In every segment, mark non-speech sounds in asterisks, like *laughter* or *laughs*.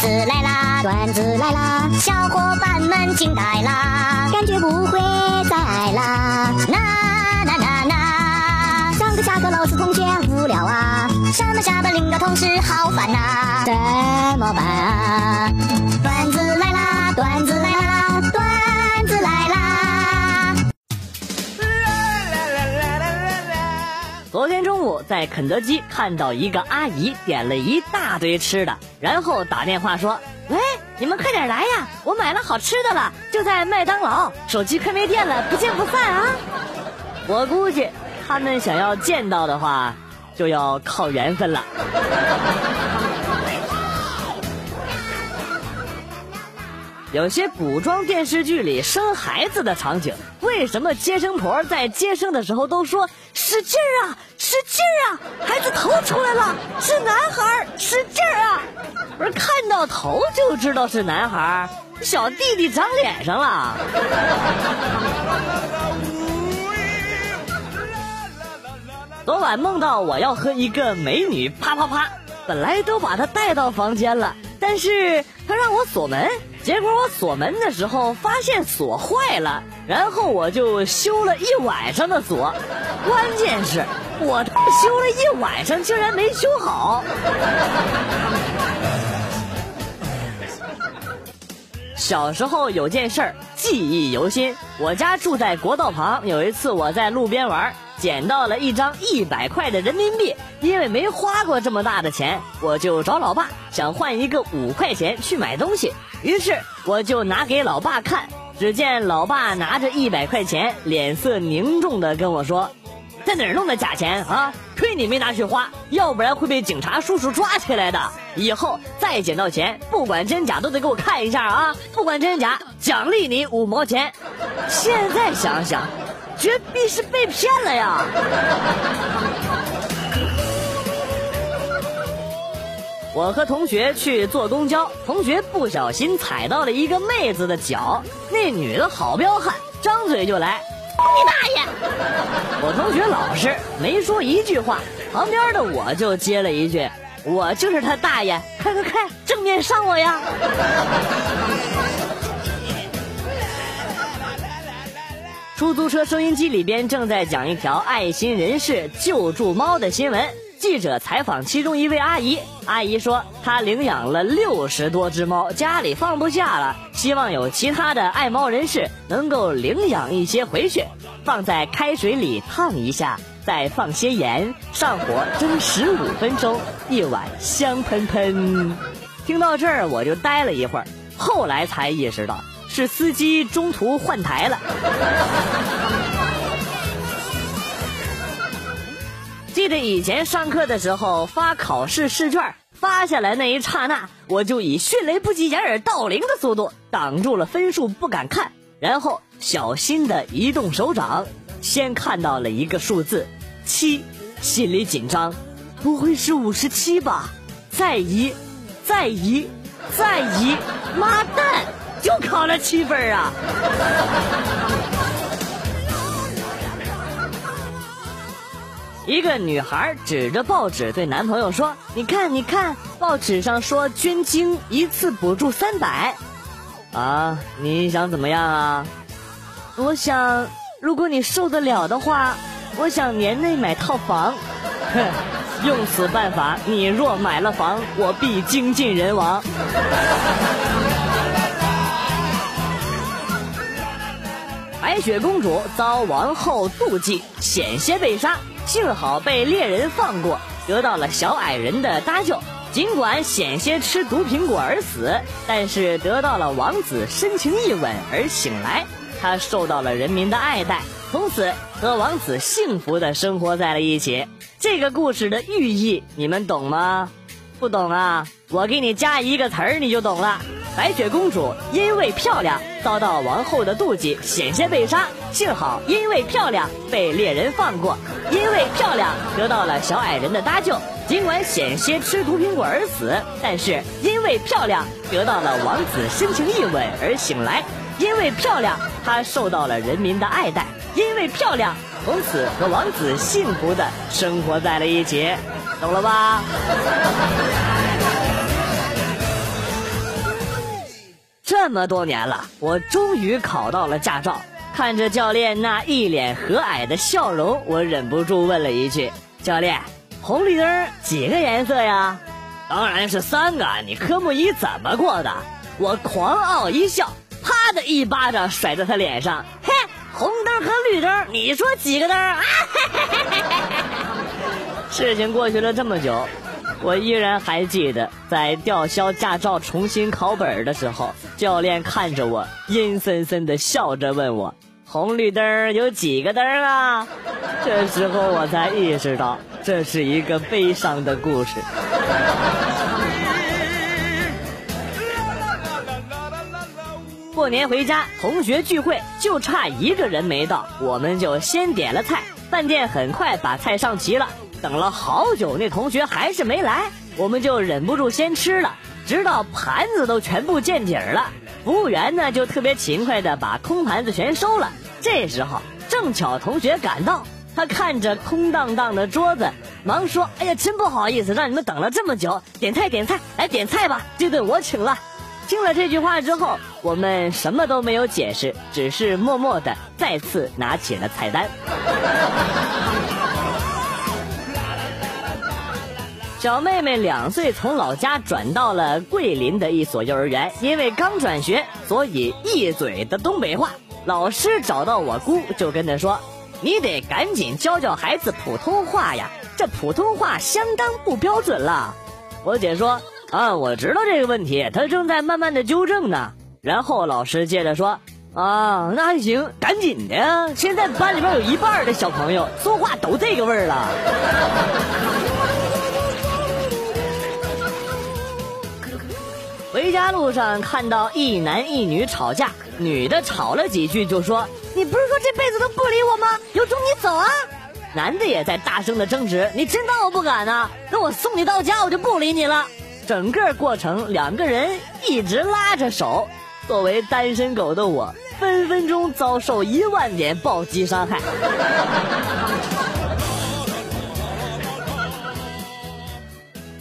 子来啦，段子来啦，小伙伴们惊呆啦，感觉不会再爱啦。呐呐呐呐，上课下课老师同学无聊啊，上班下班领导同事好烦呐，怎么办啊？段子在肯德基看到一个阿姨点了一大堆吃的，然后打电话说：“喂，你们快点来呀，我买了好吃的了，就在麦当劳。手机快没电了，不见不散啊！”我估计他们想要见到的话，就要靠缘分了。有些古装电视剧里生孩子的场景，为什么接生婆在接生的时候都说使劲儿啊，使劲儿啊，孩子头出来了，是男孩儿，使劲儿啊！不是看到头就知道是男孩儿，小弟弟长脸上了。昨晚梦到我要和一个美女啪啪啪，本来都把她带到房间了，但是她让我锁门。结果我锁门的时候发现锁坏了，然后我就修了一晚上的锁。关键是，我修了一晚上竟然没修好。小时候有件事儿记忆犹新，我家住在国道旁。有一次我在路边玩，捡到了一张一百块的人民币，因为没花过这么大的钱，我就找老爸想换一个五块钱去买东西。于是我就拿给老爸看，只见老爸拿着一百块钱，脸色凝重的跟我说：“在哪儿弄的假钱啊？亏你没拿去花，要不然会被警察叔叔抓起来的。以后再捡到钱，不管真假都得给我看一下啊！不管真假，奖励你五毛钱。”现在想想，绝壁是被骗了呀！我和同学去坐公交，同学不小心踩到了一个妹子的脚，那女的好彪悍，张嘴就来，你大爷！我同学老实，没说一句话，旁边的我就接了一句，我就是他大爷，快快快，正面上我呀！出租车收音机里边正在讲一条爱心人士救助猫的新闻。记者采访其中一位阿姨，阿姨说她领养了六十多只猫，家里放不下了，希望有其他的爱猫人士能够领养一些回去，放在开水里烫一下，再放些盐，上火蒸十五分钟，一碗香喷喷。听到这儿我就呆了一会儿，后来才意识到是司机中途换台了。记得以前上课的时候发考试试卷，发下来那一刹那，我就以迅雷不及掩耳盗铃的速度挡住了分数，不敢看，然后小心的移动手掌，先看到了一个数字七，心里紧张，不会是五十七吧？再移，再移，再移，妈蛋，就考了七分啊！一个女孩指着报纸对男朋友说：“你看，你看，报纸上说捐精一次补助三百，啊，你想怎么样啊？我想，如果你受得了的话，我想年内买套房。哼，用此办法，你若买了房，我必精尽人亡。*laughs* ”白雪公主遭王后妒忌，险些被杀。幸好被猎人放过，得到了小矮人的搭救。尽管险些吃毒苹果而死，但是得到了王子深情一吻而醒来。他受到了人民的爱戴，从此和王子幸福的生活在了一起。这个故事的寓意你们懂吗？不懂啊？我给你加一个词儿，你就懂了。白雪公主因为漂亮遭到王后的妒忌，险些被杀。幸好因为漂亮被猎人放过，因为漂亮得到了小矮人的搭救。尽管险些吃毒苹果而死，但是因为漂亮得到了王子深情一吻而醒来。因为漂亮，她受到了人民的爱戴。因为漂亮，从此和王子幸福的生活在了一起。懂了吧？这么多年了，我终于考到了驾照。看着教练那一脸和蔼的笑容，我忍不住问了一句：“教练，红绿灯几个颜色呀？”“当然是三个。”你科目一怎么过的？我狂傲一笑，啪的一巴掌甩在他脸上。嘿，红灯和绿灯，你说几个灯啊哈哈哈哈哈哈？*laughs* 事情过去了这么久。我依然还记得，在吊销驾照、重新考本的时候，教练看着我，阴森森的笑着问我：“红绿灯有几个灯啊？”这时候我才意识到，这是一个悲伤的故事。过年回家，同学聚会就差一个人没到，我们就先点了菜，饭店很快把菜上齐了。等了好久，那同学还是没来，我们就忍不住先吃了，直到盘子都全部见底儿了。服务员呢就特别勤快的把空盘子全收了。这时候正巧同学赶到，他看着空荡荡的桌子，忙说：“哎呀，真不好意思，让你们等了这么久。点菜点菜，来点菜吧，这顿我请了。”听了这句话之后，我们什么都没有解释，只是默默的再次拿起了菜单。小妹妹两岁，从老家转到了桂林的一所幼儿园。因为刚转学，所以一嘴的东北话。老师找到我姑，就跟她说：“你得赶紧教教孩子普通话呀，这普通话相当不标准了。”我姐说：“啊，我知道这个问题，她正在慢慢的纠正呢。”然后老师接着说：“啊，那还行，赶紧的呀！现在班里边有一半的小朋友说话都这个味儿了。”回家路上看到一男一女吵架，女的吵了几句就说：“你不是说这辈子都不理我吗？有种你走啊！”男的也在大声的争执：“你真当我不敢呢？那我送你到家，我就不理你了。”整个过程两个人一直拉着手。作为单身狗的我，分分钟遭受一万点暴击伤害。*laughs*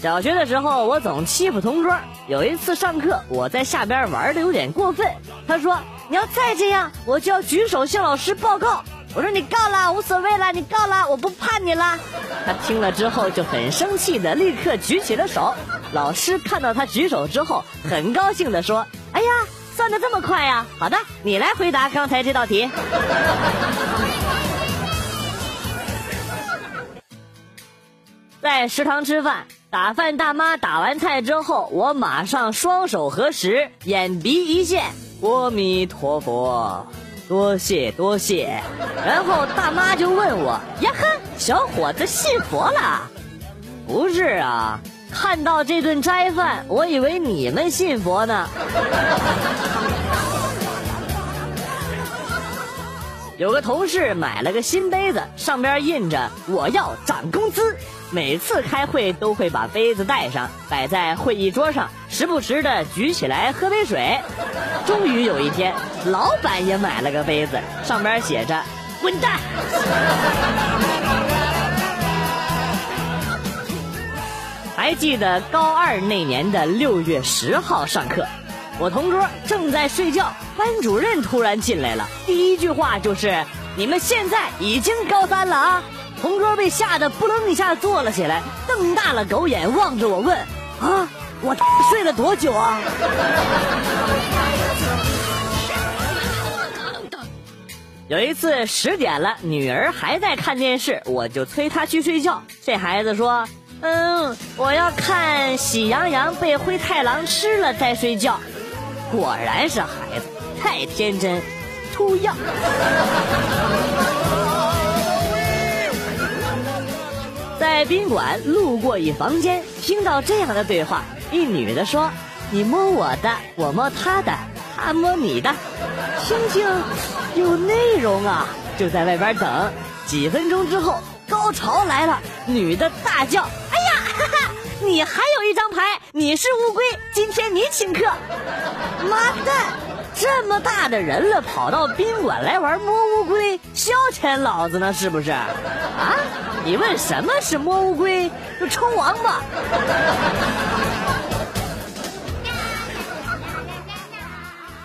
小学的时候，我总欺负同桌。有一次上课，我在下边玩的有点过分。他说：“你要再这样，我就要举手向老师报告。”我说：“你告了，无所谓了，你告了，我不怕你了。”他听了之后就很生气的立刻举起了手。老师看到他举手之后，很高兴的说：“哎呀，算的这么快呀！好的，你来回答刚才这道题。” *laughs* 在食堂吃饭。打饭大妈打完菜之后，我马上双手合十，眼鼻一线，阿弥陀佛，多谢多谢。然后大妈就问我：“呀呵，小伙子信佛了？”不是啊，看到这顿斋饭，我以为你们信佛呢。*laughs* 有个同事买了个新杯子，上边印着“我要涨工资”。每次开会都会把杯子带上，摆在会议桌上，时不时的举起来喝杯水。终于有一天，老板也买了个杯子，上边写着“滚蛋”。还记得高二那年的六月十号上课，我同桌正在睡觉，班主任突然进来了，第一句话就是：“你们现在已经高三了啊！”同桌被吓得扑棱一下坐了起来，瞪大了狗眼望着我问：“啊，我睡了多久啊？” *laughs* 有一次十点了，女儿还在看电视，我就催她去睡觉。这孩子说：“嗯，我要看喜羊羊被灰太狼吃了再睡觉。”果然是孩子太天真，出样。在宾馆路过一房间，听到这样的对话：一女的说：“你摸我的，我摸他的，他摸你的，*laughs* 听听有内容啊！”就在外边等。几分钟之后，高潮来了，女的大叫：“哎呀，哈哈，你还有一张牌，你是乌龟，今天你请客。”妈蛋，这么大的人了，跑到宾馆来玩摸乌龟，消遣老子呢是不是？*laughs* 啊？你问什么是摸乌龟？就抽王八。*laughs*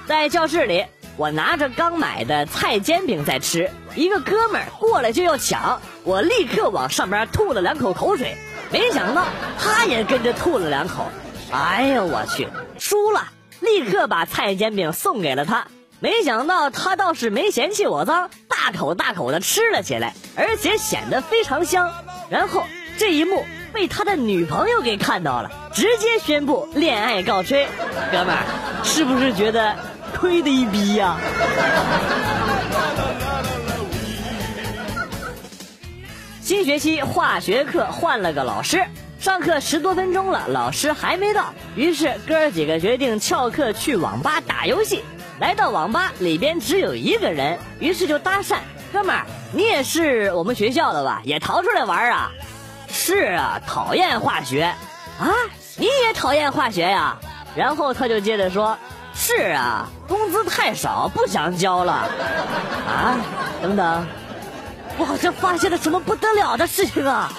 在教室里，我拿着刚买的菜煎饼在吃，一个哥们儿过来就要抢，我立刻往上边吐了两口口水，没想到他也跟着吐了两口。哎呦我去，输了！立刻把菜煎饼送给了他，没想到他倒是没嫌弃我脏，大口大口的吃了起来，而且显得非常香。然后这一幕被他的女朋友给看到了，直接宣布恋爱告吹。哥们儿，是不是觉得亏的一逼呀？新学期化学课换了个老师。上课十多分钟了，老师还没到，于是哥儿几个决定翘课去网吧打游戏。来到网吧里边只有一个人，于是就搭讪：“哥们儿，你也是我们学校的吧？也逃出来玩啊？”“是啊，讨厌化学。”“啊，你也讨厌化学呀？”然后他就接着说：“是啊，工资太少，不想交了。”“啊，等等，我好像发现了什么不得了的事情啊！”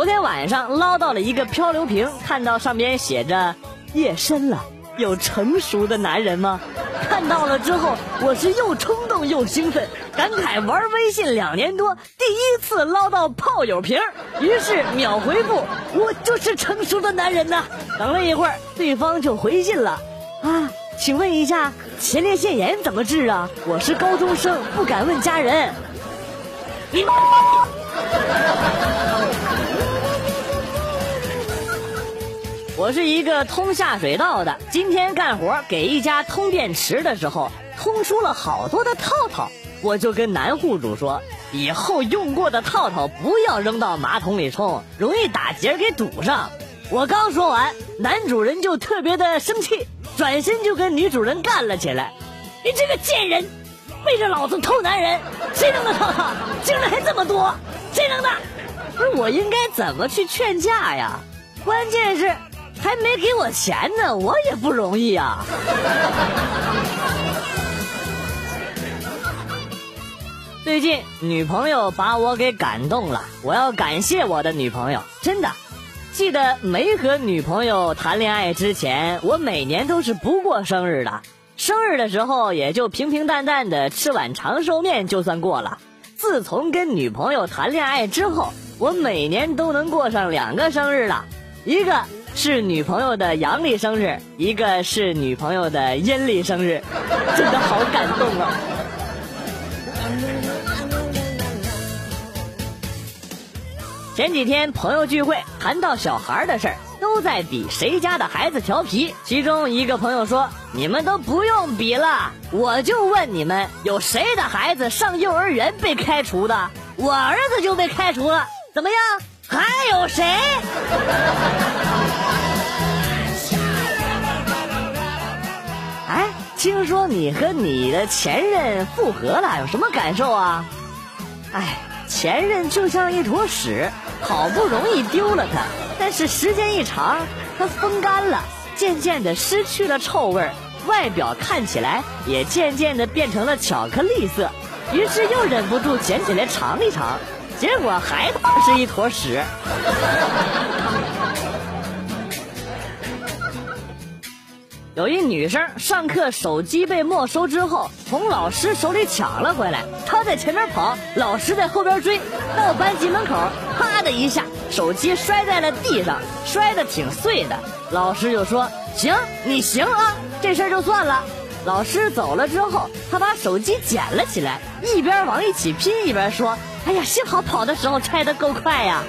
昨天晚上捞到了一个漂流瓶，看到上面写着“夜深了，有成熟的男人吗？”看到了之后，我是又冲动又兴奋，感慨玩微信两年多，第一次捞到炮友瓶，于是秒回复：“我就是成熟的男人呐！”等了一会儿，对方就回信了：“啊，请问一下，前列腺炎怎么治啊？我是高中生，不敢问家人。”你。我是一个通下水道的，今天干活给一家通电池的时候，通出了好多的套套，我就跟男户主说，以后用过的套套不要扔到马桶里冲，容易打结给堵上。我刚说完，男主人就特别的生气，转身就跟女主人干了起来。你这个贱人，背着老子偷男人，谁扔的套套？竟然还这么多，谁扔的？不是我应该怎么去劝架呀？关键是。还没给我钱呢，我也不容易啊。*laughs* 最近女朋友把我给感动了，我要感谢我的女朋友，真的。记得没和女朋友谈恋爱之前，我每年都是不过生日的，生日的时候也就平平淡淡的吃碗长寿面就算过了。自从跟女朋友谈恋爱之后，我每年都能过上两个生日了，一个。是女朋友的阳历生日，一个是女朋友的阴历生日，真的好感动啊！前几天朋友聚会谈到小孩的事儿，都在比谁家的孩子调皮。其中一个朋友说：“你们都不用比了，我就问你们，有谁的孩子上幼儿园被开除的？我儿子就被开除了，怎么样？还有谁？”听说你和你的前任复合了，有什么感受啊？哎，前任就像一坨屎，好不容易丢了它，但是时间一长，它风干了，渐渐的失去了臭味儿，外表看起来也渐渐的变成了巧克力色，于是又忍不住捡起来尝一尝，结果还是一坨屎。有一女生上课手机被没收之后，从老师手里抢了回来。她在前面跑，老师在后边追。到班级门口，啪的一下，手机摔在了地上，摔得挺碎的。老师就说：“行，你行啊，这事儿就算了。”老师走了之后，他把手机捡了起来，一边往一起拼，一边说：“哎呀，幸好跑的时候拆得够快呀。”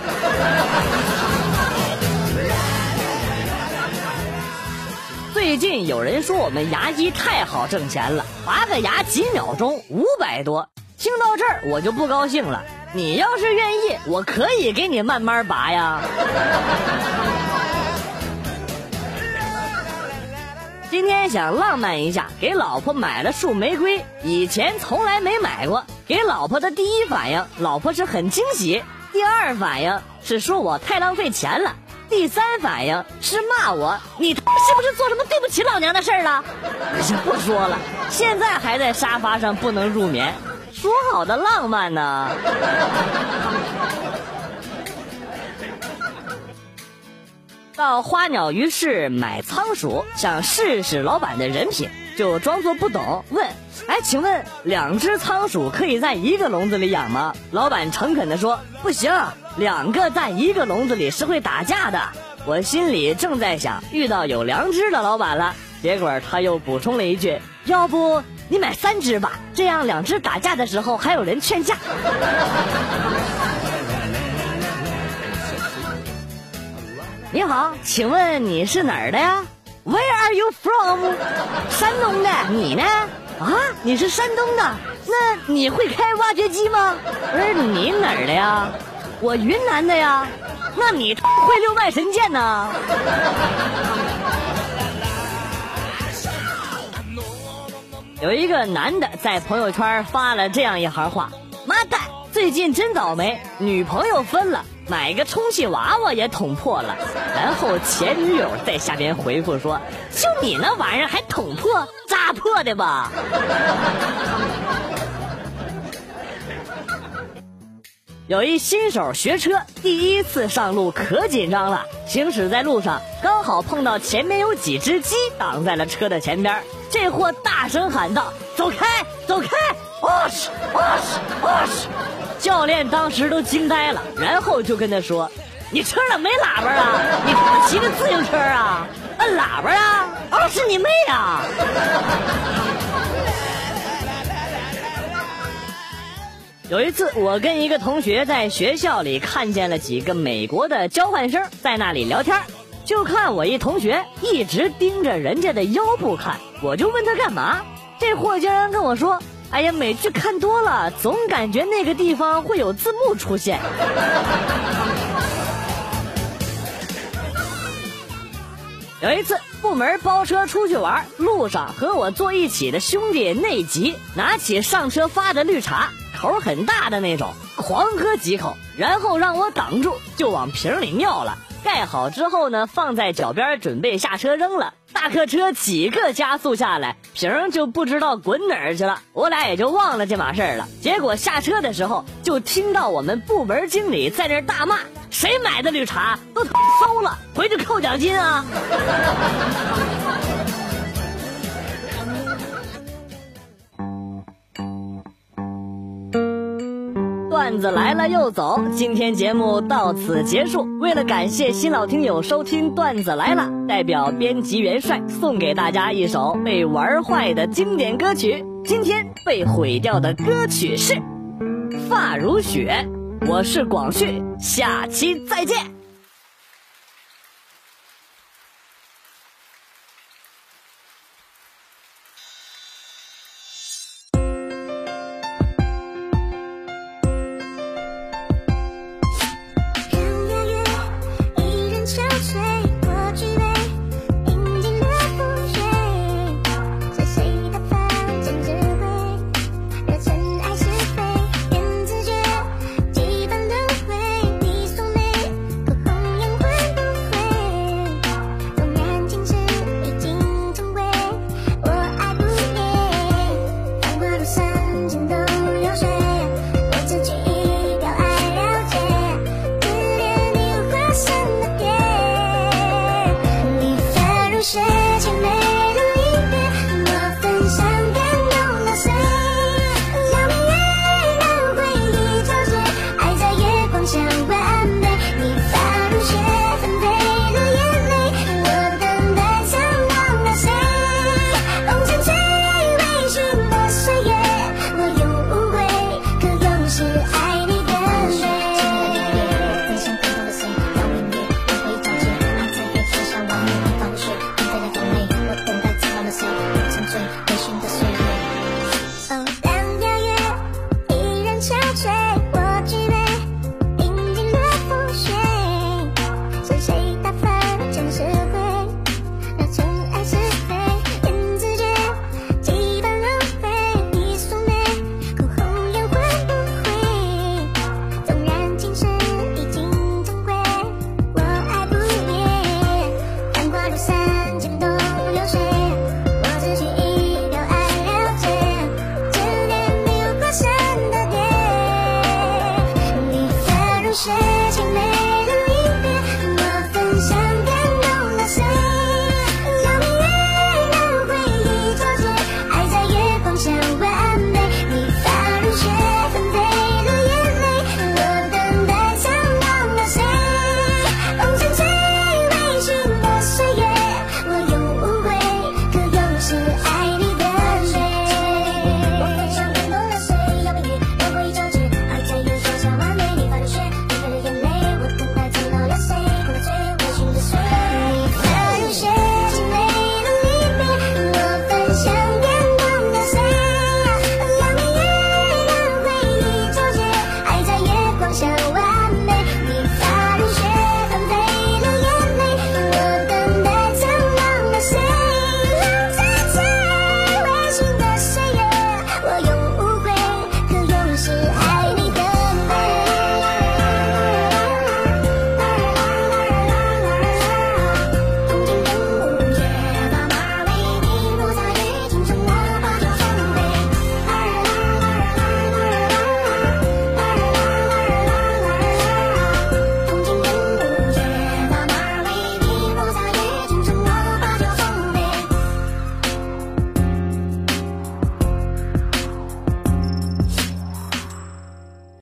最近有人说我们牙医太好挣钱了，拔个牙几秒钟五百多。听到这儿我就不高兴了。你要是愿意，我可以给你慢慢拔呀。*laughs* 今天想浪漫一下，给老婆买了束玫瑰，以前从来没买过。给老婆的第一反应，老婆是很惊喜；第二反应是说我太浪费钱了。第三反应是骂我，你他是不是做什么对不起老娘的事儿了？不说了，现在还在沙发上不能入眠，说好的浪漫呢？到花鸟鱼市买仓鼠，想试试老板的人品，就装作不懂问：“哎，请问两只仓鼠可以在一个笼子里养吗？”老板诚恳地说：“不行，两个在一个笼子里是会打架的。”我心里正在想，遇到有良知的老板了。结果他又补充了一句：“要不你买三只吧，这样两只打架的时候还有人劝架。”你好，请问你是哪儿的呀？Where are you from？山东的，你呢？啊，你是山东的，那你会开挖掘机吗？不是你哪儿的呀？我云南的呀。那你会六脉神剑呢？有一个男的在朋友圈发了这样一行话：“妈蛋，最近真倒霉，女朋友分了，买个充气娃娃也捅破了。”然后前女友在下边回复说：“就你那玩意儿还捅破？扎破的吧？”有一新手学车，第一次上路可紧张了。行驶在路上，刚好碰到前面有几只鸡挡在了车的前边。这货大声喊道：“走开，走开！”哇西哇西哇西！教练当时都惊呆了，然后就跟他说：“你车上没喇叭啊？*laughs* 你骑个自行车啊？摁喇叭啊？哦，是你妹啊！” *laughs* 有一次，我跟一个同学在学校里看见了几个美国的交换生在那里聊天，就看我一同学一直盯着人家的腰部看，我就问他干嘛，这货竟然跟我说：“哎呀，美剧看多了，总感觉那个地方会有字幕出现。”有一次，部门包车出去玩，路上和我坐一起的兄弟内急，拿起上车发的绿茶。口很大的那种，狂喝几口，然后让我挡住，就往瓶里尿了。盖好之后呢，放在脚边准备下车扔了。大客车几个加速下来，瓶就不知道滚哪儿去了。我俩也就忘了这码事儿了。结果下车的时候，就听到我们部门经理在那大骂：“谁买的绿茶都馊了，回去扣奖金啊！”段子来了又走，今天节目到此结束。为了感谢新老听友收听段子来了，代表编辑元帅送给大家一首被玩坏的经典歌曲。今天被毁掉的歌曲是《发如雪》。我是广旭，下期再见。